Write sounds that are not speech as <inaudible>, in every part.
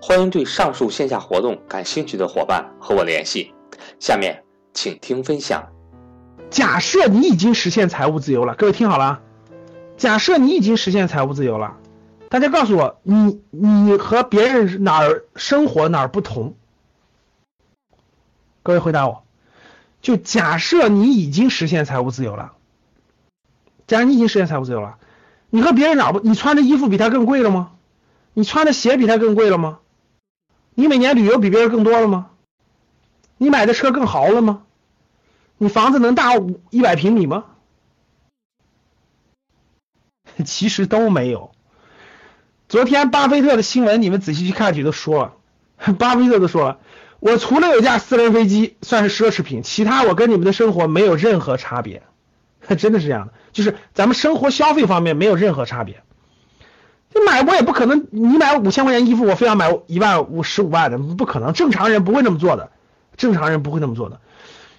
欢迎对上述线下活动感兴趣的伙伴和我联系。下面请听分享。假设你已经实现财务自由了，各位听好了。假设你已经实现财务自由了，大家告诉我，你你和别人哪儿生活哪儿不同？各位回答我。就假设你已经实现财务自由了，假如你已经实现财务自由了，你和别人哪不？你穿的衣服比他更贵了吗？你穿的鞋比他更贵了吗？你每年旅游比别人更多了吗？你买的车更豪了吗？你房子能大五一百平米吗？<laughs> 其实都没有。昨天巴菲特的新闻，你们仔细去看去都说了，<laughs> 巴菲特都说了，我除了有架私人飞机算是奢侈品，其他我跟你们的生活没有任何差别，<laughs> 真的是这样的，就是咱们生活消费方面没有任何差别。你买我也不可能，你买五千块钱衣服，我非要买一万五十五万的，不可能，正常人不会那么做的，正常人不会那么做的。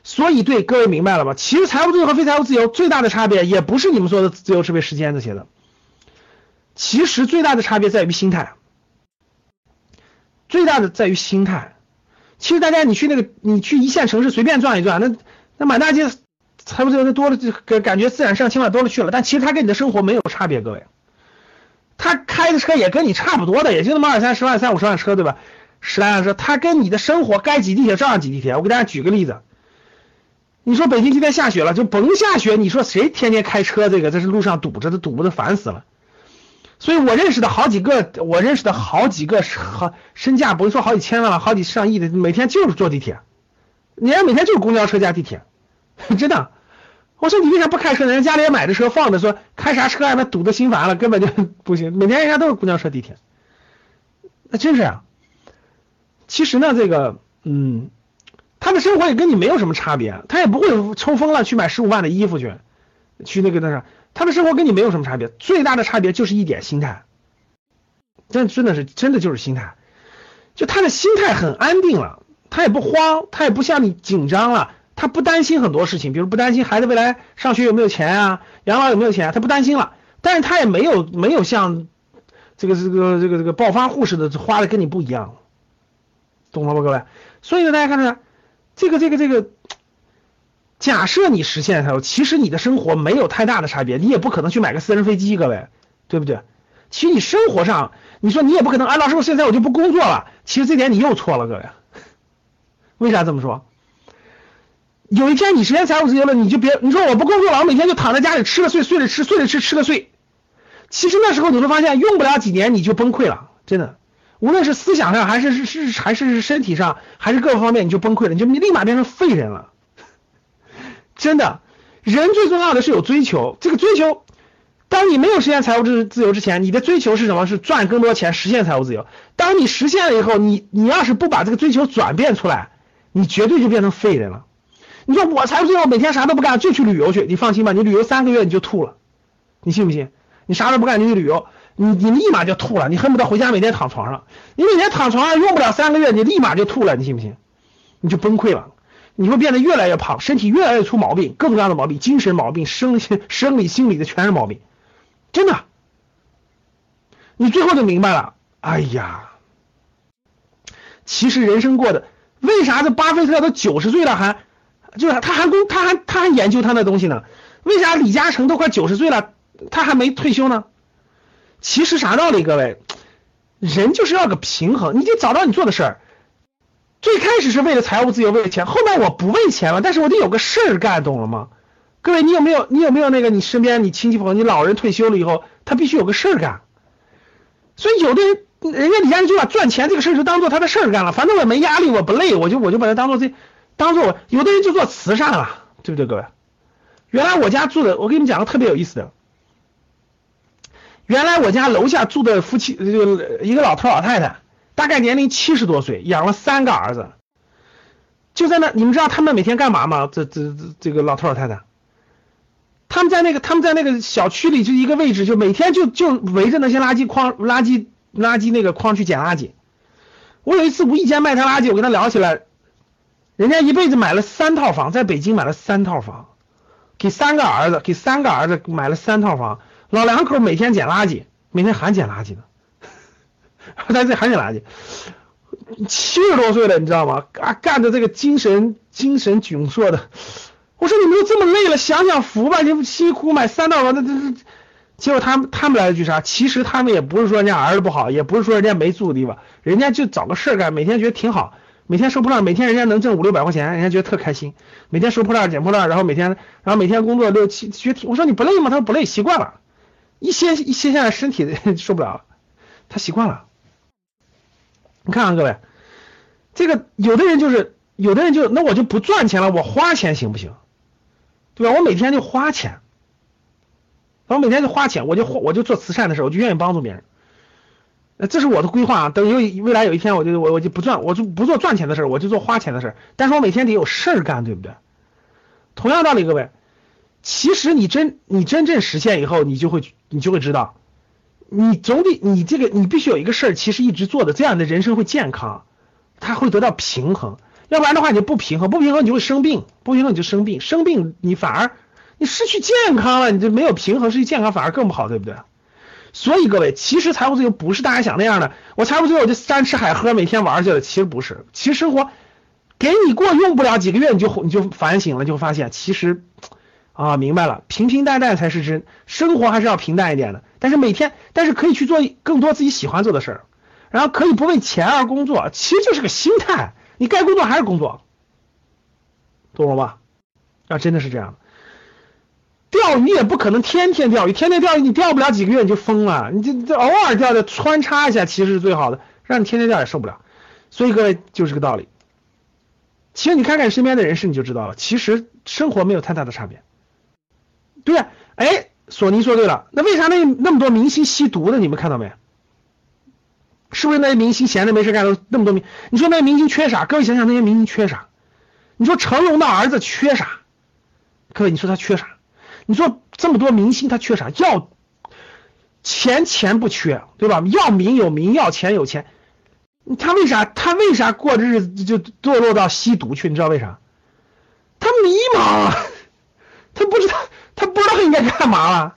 所以，对各位明白了吧？其实财务自由和非财务自由最大的差别，也不是你们说的自由支配时间这些的，其实最大的差别在于心态，最大的在于心态。其实大家你去那个，你去一线城市随便转一转，那那满大街财务自由的多了，就感感觉自然上千万多了去了，但其实它跟你的生活没有差别，各位。他开的车也跟你差不多的，也就那么二三十万、三五十万车，对吧？十来辆车，他跟你的生活该挤地铁照样挤地铁。我给大家举个例子，你说北京今天下雪了，就甭下雪，你说谁天天开车？这个在这路上堵着，都堵得烦死了。所以我认识的好几个，我认识的好几个好身价不是说好几千万了，好几上亿的，每天就是坐地铁，人家每天就是公交车加地铁，<laughs> 真的。我说你为啥不开车？人家家里也买的车放着，说开啥车啊？那堵得心烦了，根本就 <laughs> 不行。每天人家都是公交车、地铁，那真是啊。其实呢，这个，嗯，他的生活也跟你没有什么差别，他也不会抽风了去买十五万的衣服去，去那个那啥，他的生活跟你没有什么差别。最大的差别就是一点心态，真真的是真的就是心态，就他的心态很安定了，他也不慌，他也不像你紧张了。他不担心很多事情，比如不担心孩子未来上学有没有钱啊，养老有没有钱，他不担心了。但是他也没有没有像这个这个这个这个暴发户似的花的跟你不一样，懂了吗，各位？所以呢，大家看看这个这个这个，假设你实现它，其实你的生活没有太大的差别，你也不可能去买个私人飞机，各位，对不对？其实你生活上，你说你也不可能，哎，老师，我现在我就不工作了。其实这点你又错了，各位。为啥这么说？有一天你实现财务自由了，你就别你说我不工作了，我每天就躺在家里吃了睡，睡了吃，睡了吃，吃了睡。其实那时候你会发现，用不了几年你就崩溃了，真的。无论是思想上，还是是是还是身体上，还是各个方面，你就崩溃了，你就你立马变成废人了。真的，人最重要的是有追求。这个追求，当你没有实现财务自自由之前，你的追求是什么？是赚更多钱，实现财务自由。当你实现了以后，你你要是不把这个追求转变出来，你绝对就变成废人了。你说我财务自由，每天啥都不干就去旅游去，你放心吧，你旅游三个月你就吐了，你信不信？你啥都不干就去旅游，你你立马就吐了，你恨不得回家每天躺床上，你每天躺床上用不了三个月，你立马就吐了，你信不信？你就崩溃了，你会变得越来越胖，身体越来越出毛病，各种各样的毛病，精神毛病、生生理、心理的全是毛病，真的，你最后就明白了，哎呀，其实人生过的，为啥这巴菲特都九十岁了还？就是他还工，他还他还研究他那东西呢。为啥李嘉诚都快九十岁了，他还没退休呢？其实啥道理，各位，人就是要个平衡，你得找到你做的事儿。最开始是为了财务自由，为了钱，后面我不为钱了，但是我得有个事儿干，懂了吗？各位，你有没有你有没有那个你身边你亲戚朋友，你老人退休了以后，他必须有个事儿干。所以有的人，人家李嘉诚就把赚钱这个事儿就当做他的事儿干了，反正我没压力，我不累，我就我就把它当做这，当做我。有的人就做慈善了，对不对，各位？原来我家住的，我给你们讲个特别有意思的。原来我家楼下住的夫妻，就一个老头老太太。大概年龄七十多岁，养了三个儿子，就在那，你们知道他们每天干嘛吗？这这这这个老头老太太，他们在那个他们在那个小区里就一个位置，就每天就就围着那些垃圾筐、垃圾垃圾那个筐去捡垃圾。我有一次无意间卖他垃圾，我跟他聊起来，人家一辈子买了三套房，在北京买了三套房，给三个儿子，给三个儿子买了三套房，老两口每天捡垃圾，每天还捡垃圾呢。<laughs> 他这还捡垃圾，七十多岁了，你知道吗？啊，干的这个精神精神窘迫的。我说你们都这么累了，享享福吧，你辛苦买三套房，那这这，结果他们他们来了句啥？其实他们也不是说人家儿子不好，也不是说人家没住的地方，人家就找个事儿干，每天觉得挺好，每天收破烂，每天人家能挣五六百块钱，人家觉得特开心，每天收破烂捡破烂，然后每天然后每天工作六七，觉得挺。我说你不累吗？他说不累，习惯了，一歇一歇下来身体受不了了，他习惯了。你看啊，各位，这个有的人就是，有的人就那我就不赚钱了，我花钱行不行？对吧？我每天就花钱，我每天就花钱，我就我就做慈善的事，我就愿意帮助别人。那这是我的规划啊。等有未来有一天，我就我我就不赚，我就不做赚钱的事儿，我就做花钱的事儿。但是我每天得有事儿干，对不对？同样道理，各位，其实你真你真正实现以后，你就会你就会知道。你总得你这个你必须有一个事儿，其实一直做的，这样的人生会健康，他会得到平衡。要不然的话，你就不平衡，不平衡你就会生病，不平衡你就生病，生病你反而你失去健康了，你就没有平衡，失去健康反而更不好，对不对？所以各位，其实财务自由不是大家想那样的，我财务自由我就山吃海喝，每天玩去了，其实不是，其实生活给你过用不了几个月，你就你就反省了，就发现其实。啊，明白了，平平淡淡才是真，生活还是要平淡一点的。但是每天，但是可以去做更多自己喜欢做的事儿，然后可以不为钱而工作，其实就是个心态。你该工作还是工作，懂了吧？啊，真的是这样。钓鱼也不可能天天钓鱼，天天钓鱼你钓不了几个月你就疯了。你这这偶尔钓钓，穿插一下其实是最好的，让你天天钓也受不了。所以各位就是个道理。其实你看看身边的人士你就知道了，其实生活没有太大的差别。对呀，哎，索尼说对了，那为啥那那么多明星吸毒的？你们看到没？是不是那些明星闲着没事干都那么多明？你说那些明星缺啥？各位想想那些明星缺啥？你说成龙的儿子缺啥？各位你说他缺啥？你说这么多明星他缺啥？要钱钱不缺，对吧？要名有名，要钱有钱。他为啥他为啥过日子就堕落到吸毒去？你知道为啥？他迷茫，他不知道。他不知道应该干嘛了，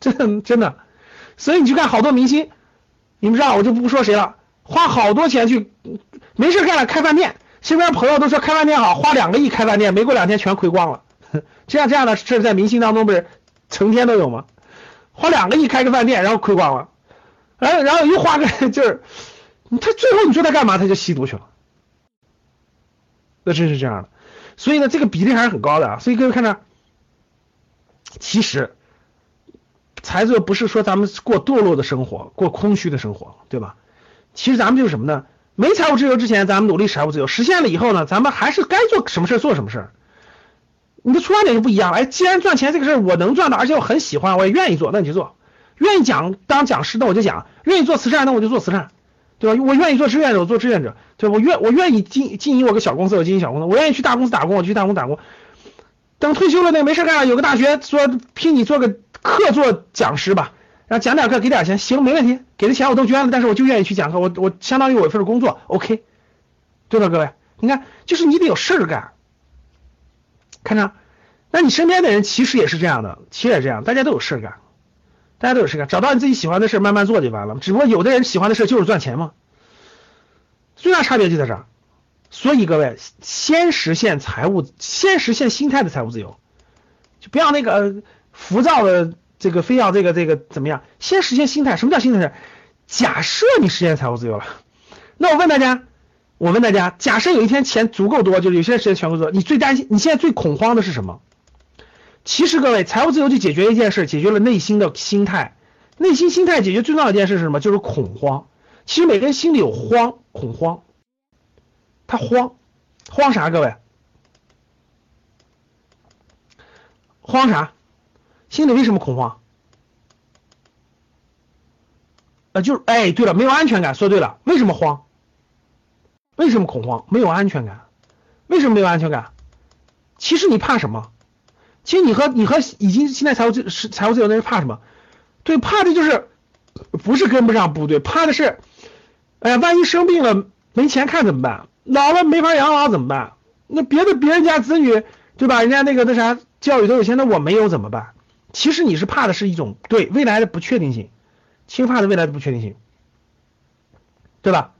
真真的，所以你去看好多明星，你们知道我就不说谁了，花好多钱去没事干了开饭店，身边朋友都说开饭店好，花两个亿开饭店，没过两天全亏光了。<laughs> 这样这样的事在明星当中不是成天都有吗？花两个亿开个饭店，然后亏光了，哎，然后又花个 <laughs> 就是，他最后你说他干嘛？他就吸毒去了，那真是这样的。所以呢，这个比例还是很高的啊。所以各位看着。其实，财自由不是说咱们过堕落的生活，过空虚的生活，对吧？其实咱们就是什么呢？没财务自由之前，咱们努力财务自由；实现了以后呢，咱们还是该做什么事做什么事。你的出发点就不一样了。哎，既然赚钱这个事儿我能赚到，而且我很喜欢，我也愿意做，那你就做。愿意讲当讲师，那我就讲；愿意做慈善，那我就做慈善，对吧？我愿意做志愿者，我做志愿者，对吧？我愿我愿意经经营我个小公司，我经营小公司；我愿意去大公司打工，我去大公司打工。等退休了，那没事干了，有个大学说聘你做个客座讲师吧，然后讲点课给点钱，行，没问题，给的钱我都捐了，但是我就愿意去讲课，我我相当于我一份工作，OK，对吧，各位？你看，就是你得有事儿干，看着，那你身边的人其实也是这样的，其实也这样，大家都有事干，大家都有事干，找到你自己喜欢的事慢慢做就完了，只不过有的人喜欢的事就是赚钱嘛，最大差别就在这儿。所以各位，先实现财务，先实现心态的财务自由，就不要那个浮躁的这个，非要这个这个怎么样？先实现心态。什么叫心态？假设你实现财务自由了，那我问大家，我问大家，假设有一天钱足够多，就是有些人时间全够多，你最担心，你现在最恐慌的是什么？其实各位，财务自由就解决一件事，解决了内心的心态。内心心态解决最重要一件事是什么？就是恐慌。其实每个人心里有慌，恐慌，他慌，慌啥？各位，慌啥？心里为什么恐慌？呃，就是，哎，对了，没有安全感，说对了，为什么慌？为什么恐慌？没有安全感。为什么没有安全感？其实你怕什么？其实你和你和已经现在财务自是财务自由的人怕什么？对，怕的就是不是跟不上部队，怕的是，哎呀，万一生病了没钱看怎么办？老了没法养老怎么办？那别的别人家子女对吧？人家那个那啥教育都有钱，那我没有怎么办？其实你是怕的是一种对未来的不确定性，其实怕的未来的不确定性，对吧？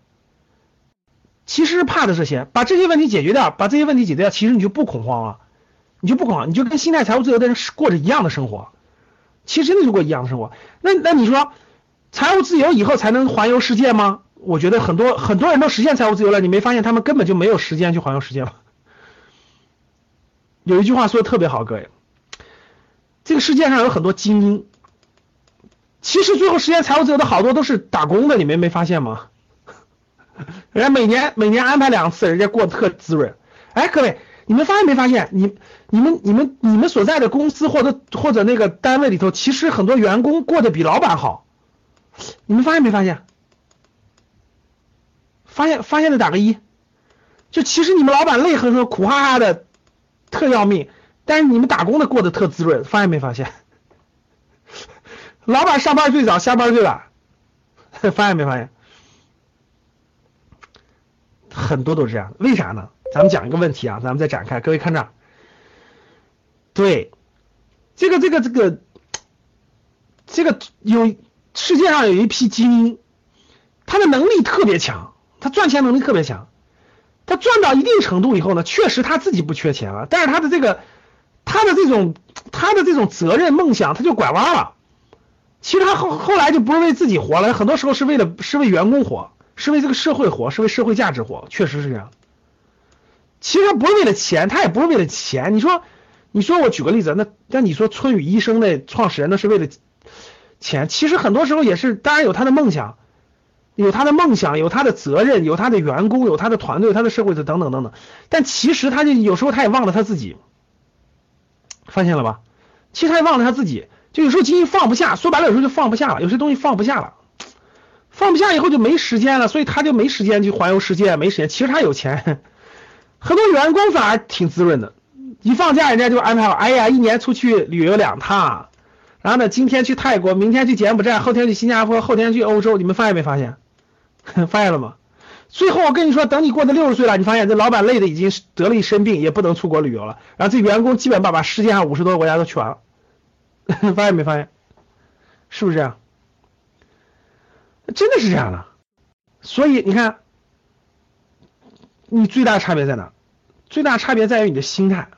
其实怕的这些，把这些问题解决掉，把这些问题解决掉，其实你就不恐慌了，你就不恐慌，你就跟心态财务自由的人过着一样的生活，其实真的就过一样的生活。那那你说，财务自由以后才能环游世界吗？我觉得很多很多人都实现财务自由了，你没发现他们根本就没有时间去环游世界吗？有一句话说的特别好，各位，这个世界上有很多精英，其实最后实现财务自由的好多都是打工的，你们没发现吗？<laughs> 人家每年每年安排两次，人家过得特滋润。哎，各位，你们发现没发现？你、你们、你们、你们所在的公司或者或者那个单位里头，其实很多员工过得比老板好。你们发现没发现？发现发现的打个一。就其实你们老板累呵呵、苦哈哈的，特要命，但是你们打工的过得特滋润。发现没发现？<laughs> 老板上班最早，下班最晚。<laughs> 发现没发现？很多都是这样，为啥呢？咱们讲一个问题啊，咱们再展开。各位看这儿，对，这个这个这个这个有世界上有一批精英，他的能力特别强，他赚钱能力特别强，他赚到一定程度以后呢，确实他自己不缺钱了，但是他的这个他的这种他的这种责任梦想他就拐弯了。其实他后后来就不是为自己活了，很多时候是为了是为员工活。是为这个社会活，是为社会价值活，确实是这样。其实不是为了钱，他也不是为了钱。你说，你说我举个例子，那那你说春雨医生的创始人那是为了钱，其实很多时候也是，当然有他的梦想，有他的梦想，有他的责任，有他的员工，有他的团队，他的社会的等等等等。但其实他就有时候他也忘了他自己，发现了吧？其实他也忘了他自己，就有时候精英放不下，说白了有时候就放不下了，有些东西放不下了。放不下以后就没时间了，所以他就没时间去环游世界，没时间。其实他有钱，很多员工反而挺滋润的。一放假，人家就安排好，哎呀，一年出去旅游两趟，然后呢，今天去泰国，明天去柬埔寨，后天去新加坡，后天去欧洲。你们发现没发现？<laughs> 发现了吗？最后我跟你说，等你过了六十岁了，你发现这老板累的已经得了一身病，也不能出国旅游了。然后这员工基本把把世界上五十多个国家都去完了。<laughs> 发现没发现？是不是这样？真的是这样的，所以你看，你最大差别在哪？最大差别在于你的心态。